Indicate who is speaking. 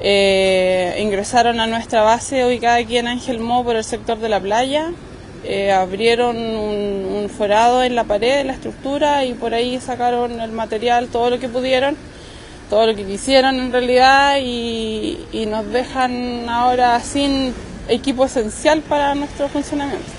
Speaker 1: Eh, ingresaron a nuestra base ubicada aquí en Ángel Mo por el sector de la playa. Eh, abrieron un, un forado en la pared de la estructura y por ahí sacaron el material, todo lo que pudieron, todo lo que quisieron en realidad y nos dejan ahora sin equipo esencial para nuestro funcionamiento.